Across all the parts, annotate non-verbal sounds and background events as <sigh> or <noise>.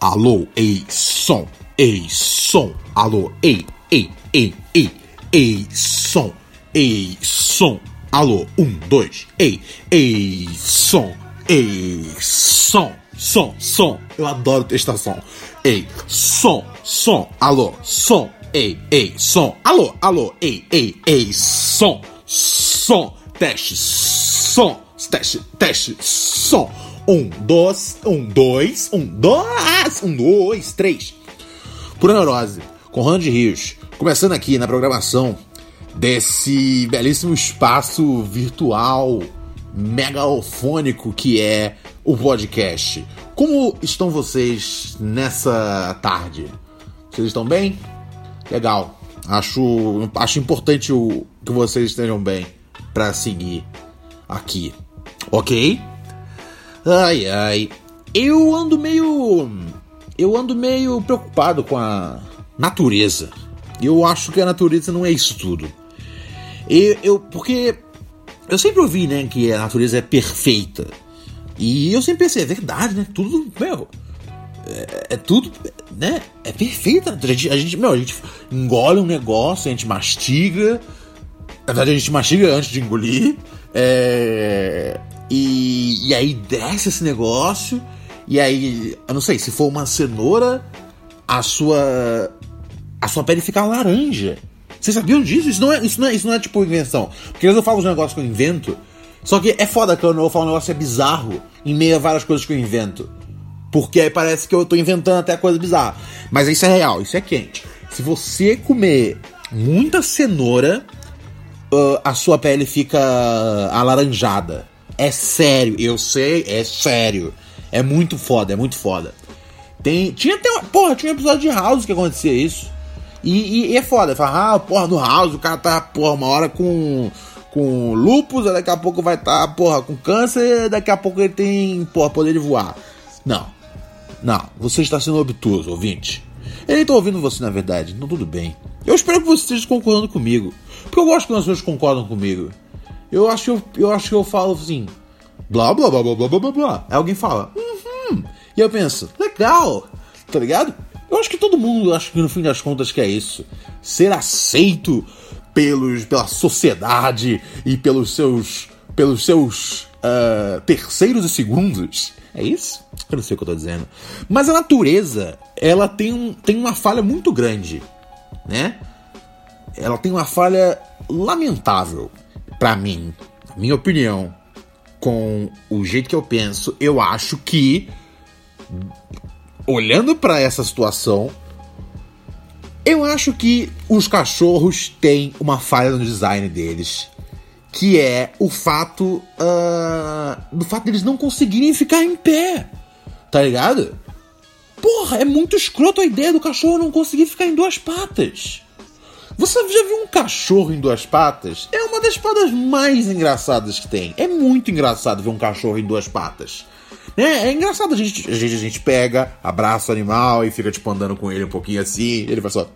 alô, ei, som, ei, som, alô, ei, ei, ei, ei, ei, som, ei, som, alô, um, dois, ei, ei, som, ei, som, som, som, eu adoro testar som, ei, som, som, alô, som, ei, ei, som, alô, alô, ei, ei, ei, som, som, teste, som, teste, teste, som, um, dois, um, dois, um, dois, um, dois, três. Pura Neurose, com Randy Rios, começando aqui na programação desse belíssimo espaço virtual megalofônico que é o podcast. Como estão vocês nessa tarde? Vocês estão bem? Legal. Acho, acho importante o, que vocês estejam bem para seguir aqui. Ok? Ai, ai. Eu ando meio. Eu ando meio preocupado com a natureza. Eu acho que a natureza não é isso tudo. Eu, eu, porque eu sempre ouvi, né, que a natureza é perfeita. E eu sempre pensei, é verdade, né? Tudo, meu, é, é tudo, né? É perfeita. A gente, a gente, meu, a gente engole um negócio, a gente mastiga. Na verdade, a gente mastiga antes de engolir. É, e, e aí desce esse negócio. E aí, eu não sei, se for uma cenoura, a sua. A sua pele fica laranja. Vocês sabiam disso? Isso não é, isso não é, isso não é tipo invenção. Porque às vezes eu falo uns negócios que eu invento. Só que é foda que eu não vou falar um negócio é bizarro em meio a várias coisas que eu invento. Porque aí parece que eu tô inventando até coisa bizarra. Mas isso é real, isso é quente. Se você comer muita cenoura, uh, a sua pele fica alaranjada. É sério, eu sei, é sério. É muito foda, é muito foda. Tem, tinha até. Porra, tinha um episódio de House que acontecia isso. E, e, e é foda, fala, ah, porra, no House o cara tá, porra, uma hora com. Com lupus, daqui a pouco vai estar, tá, porra, com câncer, daqui a pouco ele tem, porra, poder de voar. Não. Não, você está sendo obtuso, ouvinte. Eu nem tô ouvindo você, na verdade. Não, tudo bem. Eu espero que você esteja concordando comigo. Porque eu gosto quando as pessoas concordam comigo. Eu acho que eu, eu acho que eu falo assim, blá blá blá blá blá blá blá blá. Aí alguém fala, uhum. E eu penso, legal, tá ligado? Eu acho que todo mundo, acho que no fim das contas que é isso. Ser aceito pelos, pela sociedade e pelos seus, pelos seus uh, terceiros e segundos. É isso? Eu não sei o que eu tô dizendo. Mas a natureza, ela tem, um, tem uma falha muito grande, né? Ela tem uma falha lamentável para mim, minha opinião, com o jeito que eu penso, eu acho que olhando para essa situação, eu acho que os cachorros têm uma falha no design deles, que é o fato uh, do fato deles não conseguirem ficar em pé, tá ligado? Porra, é muito escroto a ideia do cachorro não conseguir ficar em duas patas. Você já viu um cachorro em duas patas? É uma das patas mais engraçadas que tem. É muito engraçado ver um cachorro em duas patas. É, é engraçado, a gente, a gente, a gente pega, abraça o animal e fica tipo andando com ele um pouquinho assim, ele faz só.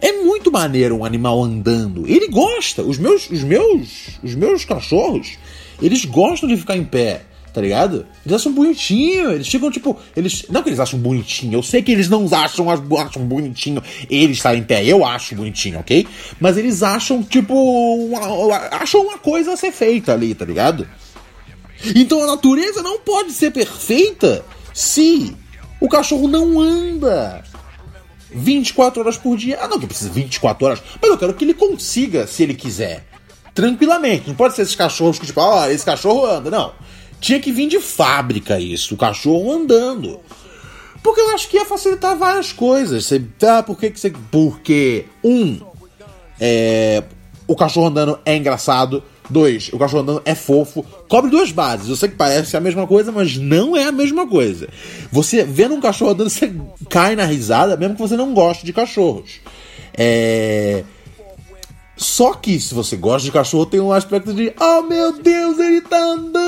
É muito maneiro um animal andando. Ele gosta. Os meus, os meus, os meus cachorros, eles gostam de ficar em pé tá ligado? Eles acham bonitinho, eles ficam tipo. Eles, não que eles acham bonitinho, eu sei que eles não acham, acham bonitinho eles estarem em pé, eu acho bonitinho, ok? Mas eles acham, tipo. Uma, acham uma coisa a ser feita ali, tá ligado? Então a natureza não pode ser perfeita se o cachorro não anda 24 horas por dia. Ah, não que precisa 24 horas, mas eu quero que ele consiga, se ele quiser. Tranquilamente. Não pode ser esses cachorros que, tipo, ah, esse cachorro anda. Não. Tinha que vir de fábrica isso, o cachorro andando. Porque eu acho que ia facilitar várias coisas. Você, tá, por que, que você. Porque, um, é, o cachorro andando é engraçado. Dois, o cachorro andando é fofo. Cobre duas bases. Eu sei que parece a mesma coisa, mas não é a mesma coisa. Você vendo um cachorro andando, você cai na risada, mesmo que você não goste de cachorros. É. Só que se você gosta de cachorro, tem um aspecto de oh meu Deus, ele tá andando,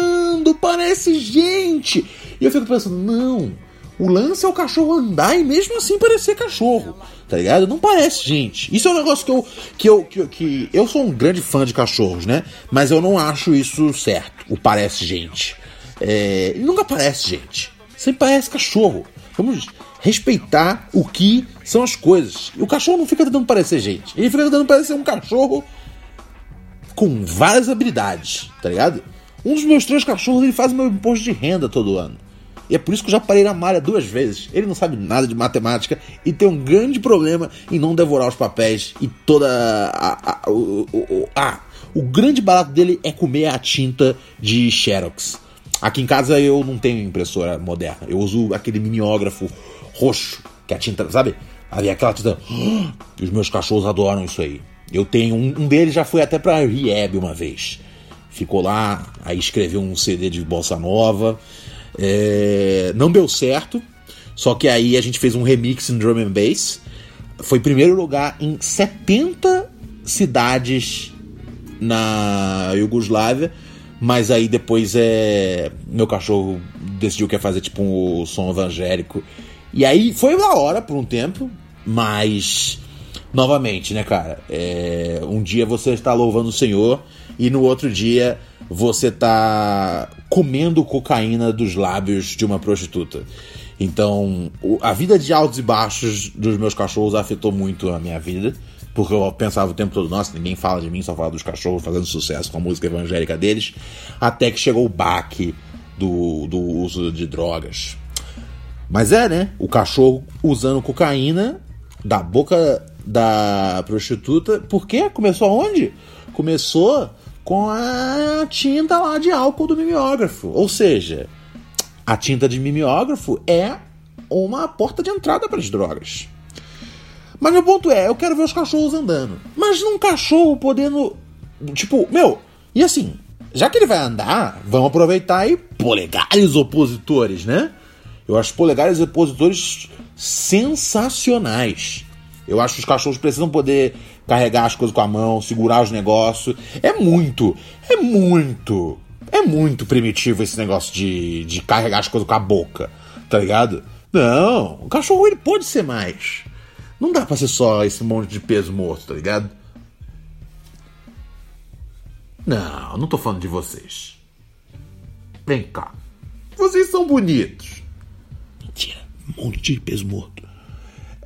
parece gente. E eu fico pensando, não, o lance é o cachorro andar e mesmo assim parecer cachorro, tá ligado? Não parece gente. Isso é um negócio que eu que eu que, que eu sou um grande fã de cachorros, né? Mas eu não acho isso certo. O parece gente. É, nunca parece gente. Sempre parece cachorro. Vamos respeitar o que são as coisas. O cachorro não fica tentando parecer gente. Ele fica tentando parecer um cachorro com várias habilidades, tá ligado? Um dos meus três cachorros ele faz meu imposto de renda todo ano. E é por isso que eu já parei na malha duas vezes. Ele não sabe nada de matemática e tem um grande problema em não devorar os papéis e toda a, a, o, o, a, o grande barato dele é comer a tinta de Xerox. Aqui em casa eu não tenho impressora moderna. Eu uso aquele mimeógrafo roxo, que é a tinta, sabe? Ali aquela tinta. <gasps> Os meus cachorros adoram isso aí. Eu tenho um, um deles já foi até pra Rieb uma vez. Ficou lá, aí escreveu um CD de bossa nova. É, não deu certo, só que aí a gente fez um remix em drum and bass. Foi primeiro lugar em 70 cidades na Iugoslávia, mas aí depois é meu cachorro decidiu que ia fazer tipo um som evangélico. E aí foi da hora por um tempo, mas novamente, né, cara? É, um dia você está louvando o Senhor e no outro dia você tá comendo cocaína dos lábios de uma prostituta. Então, a vida de altos e baixos dos meus cachorros afetou muito a minha vida. Porque eu pensava o tempo todo, nossa, ninguém fala de mim, só fala dos cachorros fazendo sucesso com a música evangélica deles. Até que chegou o baque do, do uso de drogas. Mas é, né? O cachorro usando cocaína da boca da prostituta. Por quê? Começou aonde? Começou com a tinta lá de álcool do mimeógrafo. Ou seja, a tinta de mimeógrafo é uma porta de entrada para as drogas. Mas meu ponto é, eu quero ver os cachorros andando. Mas num cachorro podendo. Tipo, meu, e assim, já que ele vai andar, vamos aproveitar aí polegares opositores, né? Eu acho polegares opositores sensacionais. Eu acho que os cachorros precisam poder carregar as coisas com a mão, segurar os negócios. É muito, é muito, é muito primitivo esse negócio de, de carregar as coisas com a boca, tá ligado? Não, o cachorro ele pode ser mais. Não dá pra ser só esse monte de peso morto, tá ligado? Não, não tô falando de vocês. Vem cá. Vocês são bonitos. Mentira, um monte de peso morto.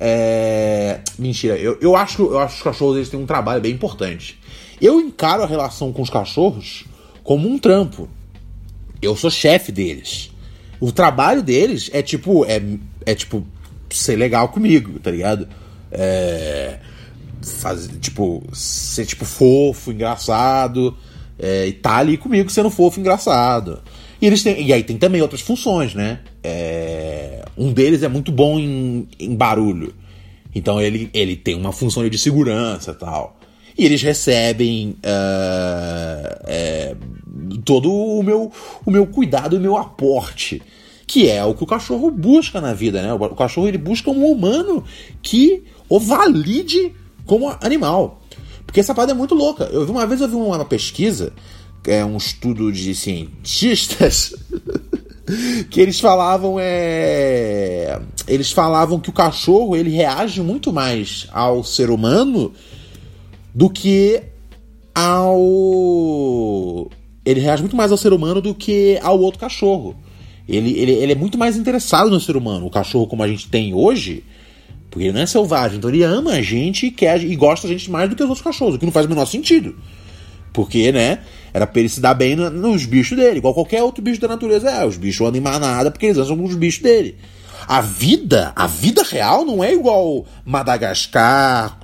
É... Mentira, eu, eu, acho, eu acho que os cachorros eles têm um trabalho bem importante. Eu encaro a relação com os cachorros como um trampo. Eu sou chefe deles. O trabalho deles é tipo. É, é tipo. Ser legal comigo, tá ligado? É. Fazer, tipo, ser tipo fofo, engraçado. É, e tá ali comigo sendo fofo, engraçado. E, eles têm, e aí tem também outras funções, né? É, um deles é muito bom em, em barulho. Então ele, ele tem uma função de segurança tal. E eles recebem uh, é, todo o meu, o meu cuidado e o meu aporte. Que é o que o cachorro busca na vida, né? O, cachorro ele busca um humano que o valide como animal. Porque essa parada é muito louca. Eu vi uma vez eu vi uma pesquisa é um estudo de cientistas <laughs> que eles falavam é eles falavam que o cachorro ele reage muito mais ao ser humano do que ao ele reage muito mais ao ser humano do que ao outro cachorro. Ele, ele, ele é muito mais interessado no ser humano. O cachorro como a gente tem hoje, porque ele não é selvagem, então ele ama a gente e quer e gosta da gente mais do que os outros cachorros, o que não faz o menor sentido. Porque, né? Era pra ele se dar bem nos bichos dele, igual qualquer outro bicho da natureza é. Os bichos andam em manada porque eles andam com os bichos dele. A vida, a vida real não é igual Madagascar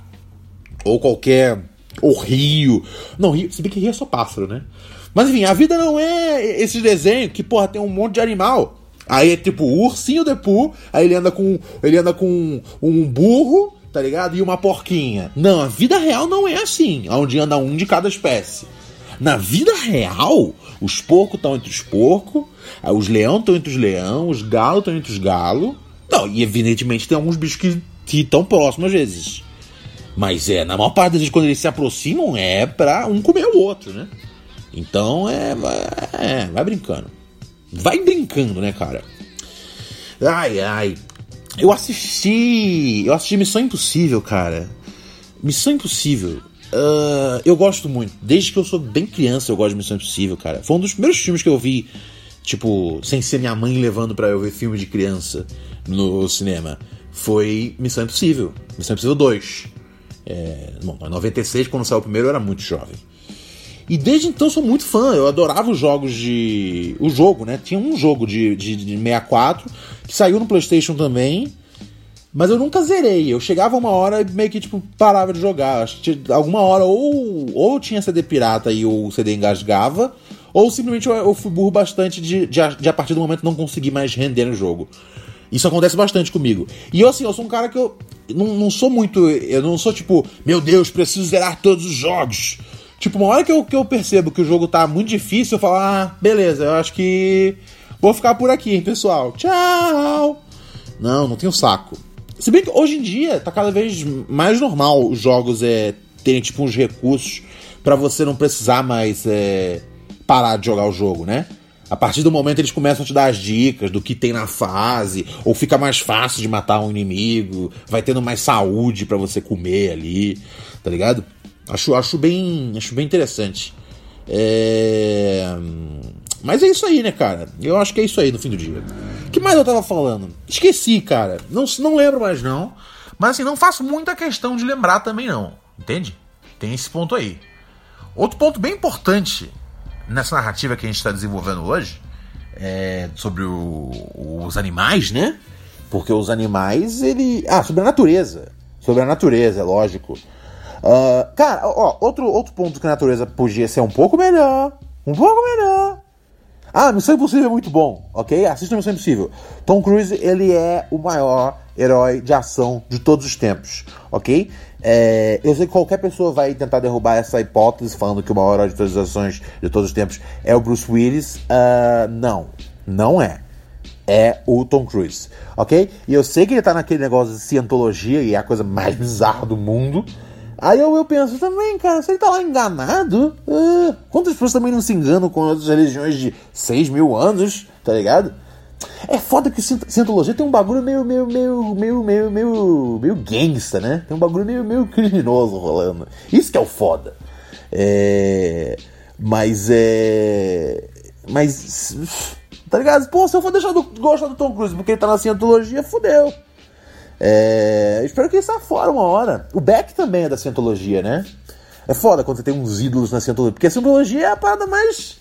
ou qualquer. ou Rio. Não, Rio, se bem que Rio é só pássaro, né? Mas enfim, a vida não é esse desenho que, porra, tem um monte de animal. Aí é tipo o ursinho de Pooh, aí ele anda com. ele anda com um burro, tá ligado? E uma porquinha. Não, a vida real não é assim, onde anda um de cada espécie. Na vida real, os porcos estão entre os porcos, os leões estão entre os leões, os galos estão entre os galos. Não, e evidentemente tem alguns bichos que estão próximos às vezes. Mas é, na maior parte das vezes, quando eles se aproximam, é pra um comer o outro, né? Então é. É, vai brincando. Vai brincando, né, cara? Ai, ai. Eu assisti. Eu assisti Missão Impossível, cara. Missão Impossível. Uh, eu gosto muito. Desde que eu sou bem criança, eu gosto de Missão Impossível, cara. Foi um dos primeiros filmes que eu vi, tipo, sem ser minha mãe levando para eu ver filme de criança no cinema, foi Missão Impossível. Missão Impossível 2. É, bom, em 96, quando saiu o primeiro, eu era muito jovem. E desde então sou muito fã, eu adorava os jogos de. O jogo, né? Tinha um jogo de, de, de 64 que saiu no PlayStation também. Mas eu nunca zerei. Eu chegava uma hora e meio que, tipo, parava de jogar. Acho que alguma hora ou, ou tinha CD pirata e o CD engasgava, ou simplesmente eu, fui burro bastante de, de, de, a partir do momento não conseguir mais render no jogo. Isso acontece bastante comigo. E eu, assim, eu sou um cara que eu não, não sou muito. Eu não sou tipo, meu Deus, preciso zerar todos os jogos. Tipo, uma hora que eu, que eu percebo que o jogo tá muito difícil, eu falo, ah, beleza, eu acho que vou ficar por aqui, pessoal. Tchau! Não, não tenho saco. Se bem que hoje em dia tá cada vez mais normal os jogos é, terem tipo uns recursos para você não precisar mais é, parar de jogar o jogo, né? A partir do momento eles começam a te dar as dicas do que tem na fase, ou fica mais fácil de matar um inimigo, vai tendo mais saúde para você comer ali, tá ligado? Acho, acho, bem, acho bem interessante. É... Mas é isso aí, né, cara? Eu acho que é isso aí no fim do dia. O que mais eu tava falando? Esqueci, cara. Não, não lembro mais, não. Mas assim, não faço muita questão de lembrar também, não. Entende? Tem esse ponto aí. Outro ponto bem importante nessa narrativa que a gente está desenvolvendo hoje é sobre o, os animais, né? Porque os animais, ele. Ah, sobre a natureza. Sobre a natureza, é lógico. Uh, cara, ó, outro, outro ponto que a natureza podia ser um pouco melhor. Um pouco melhor. Ah, Missão Impossível é muito bom, ok? Assista Missão Impossível. Tom Cruise, ele é o maior herói de ação de todos os tempos, ok? É, eu sei que qualquer pessoa vai tentar derrubar essa hipótese falando que o maior herói de todas as ações de todos os tempos é o Bruce Willis. Uh, não, não é. É o Tom Cruise, ok? E eu sei que ele tá naquele negócio de cientologia e é a coisa mais bizarra do mundo. Aí eu, eu penso também, cara, se ele tá lá enganado, uh, quantas pessoas também não se enganam com outras religiões de 6 mil anos, tá ligado? É foda que Cientologia tem um bagulho meio, meio, meio, meio, meio, meio, meio gangsta, né? Tem um bagulho meio, meio criminoso rolando. Isso que é o foda. É... Mas é... Mas... Tá ligado? Pô, se eu for deixar de gostar do Tom Cruise porque ele tá na Cientologia, fudeu. É, espero que ele saia fora uma hora. O Beck também é da Cientologia, né? É foda quando você tem uns ídolos na Cientologia. Porque a Cientologia é a parada mais.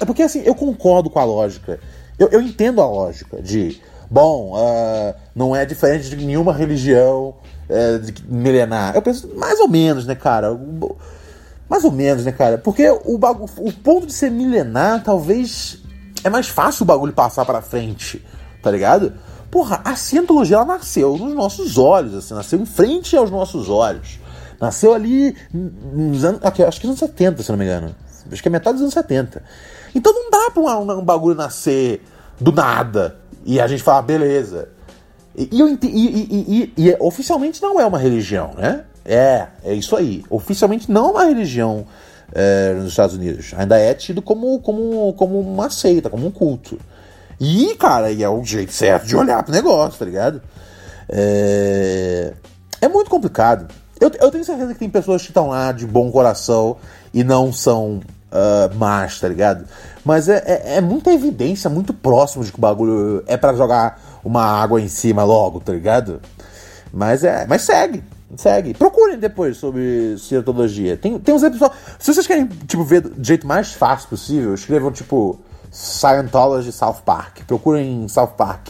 É porque assim, eu concordo com a lógica. Eu, eu entendo a lógica de. Bom, uh, não é diferente de nenhuma religião uh, milenar. Eu penso, mais ou menos, né, cara? Mais ou menos, né, cara? Porque o, bagu... o ponto de ser milenar, talvez. É mais fácil o bagulho passar pra frente, tá ligado? Porra, a cientologia ela nasceu nos nossos olhos, assim, nasceu em frente aos nossos olhos. Nasceu ali nos anos. Acho que nos anos 70, se não me engano. Acho que é metade dos anos 70. Então não dá pra um, um bagulho nascer do nada e a gente falar, beleza. E, e, e, e, oficialmente não é uma religião, né? É, é isso aí. Oficialmente não é uma religião é, nos Estados Unidos. Ainda é tido como, como, como uma seita, como um culto. E, cara, e é o jeito certo de olhar pro negócio, tá ligado? É, é muito complicado. Eu, eu tenho certeza que tem pessoas que estão lá de bom coração e não são uh, más, tá ligado? Mas é, é, é, muita evidência, muito próximo de que o bagulho é para jogar uma água em cima logo, tá ligado? Mas é. Mas segue. Segue. Procurem depois sobre cientologia. Tem, tem uns episódios. Se vocês querem, tipo, ver do jeito mais fácil possível, escrevam, tipo, Scientology South Park. Procurem em South Park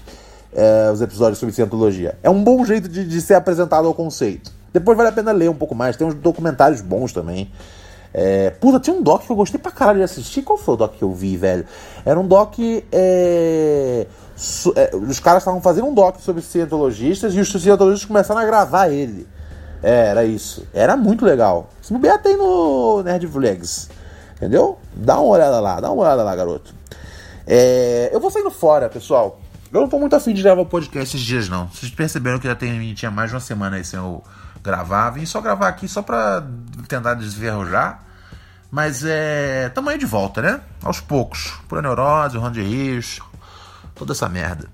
é, os episódios sobre Scientologia. É um bom jeito de, de, ser apresentado ao conceito. Depois vale a pena ler um pouco mais. Tem uns documentários bons também. É, puta, tinha um doc que eu gostei pra caralho de assistir. Qual foi o doc que eu vi, velho? Era um doc. É, su, é, os caras estavam fazendo um doc sobre cientologistas e os cientologistas começaram a gravar ele. É, era isso. Era muito legal. Se não tem no Nerd Vlogs. Entendeu? Dá uma olhada lá, dá uma olhada lá, garoto. É, eu vou saindo fora, pessoal. Eu não tô muito afim de gravar podcast esses dias, não. Vocês perceberam que já tem, tinha mais de uma semana aí sem eu gravar. Vim só gravar aqui só pra tentar desverrojar. Mas é. Tamo aí de volta, né? Aos poucos. Pura neurose, Ron de Rios, toda essa merda.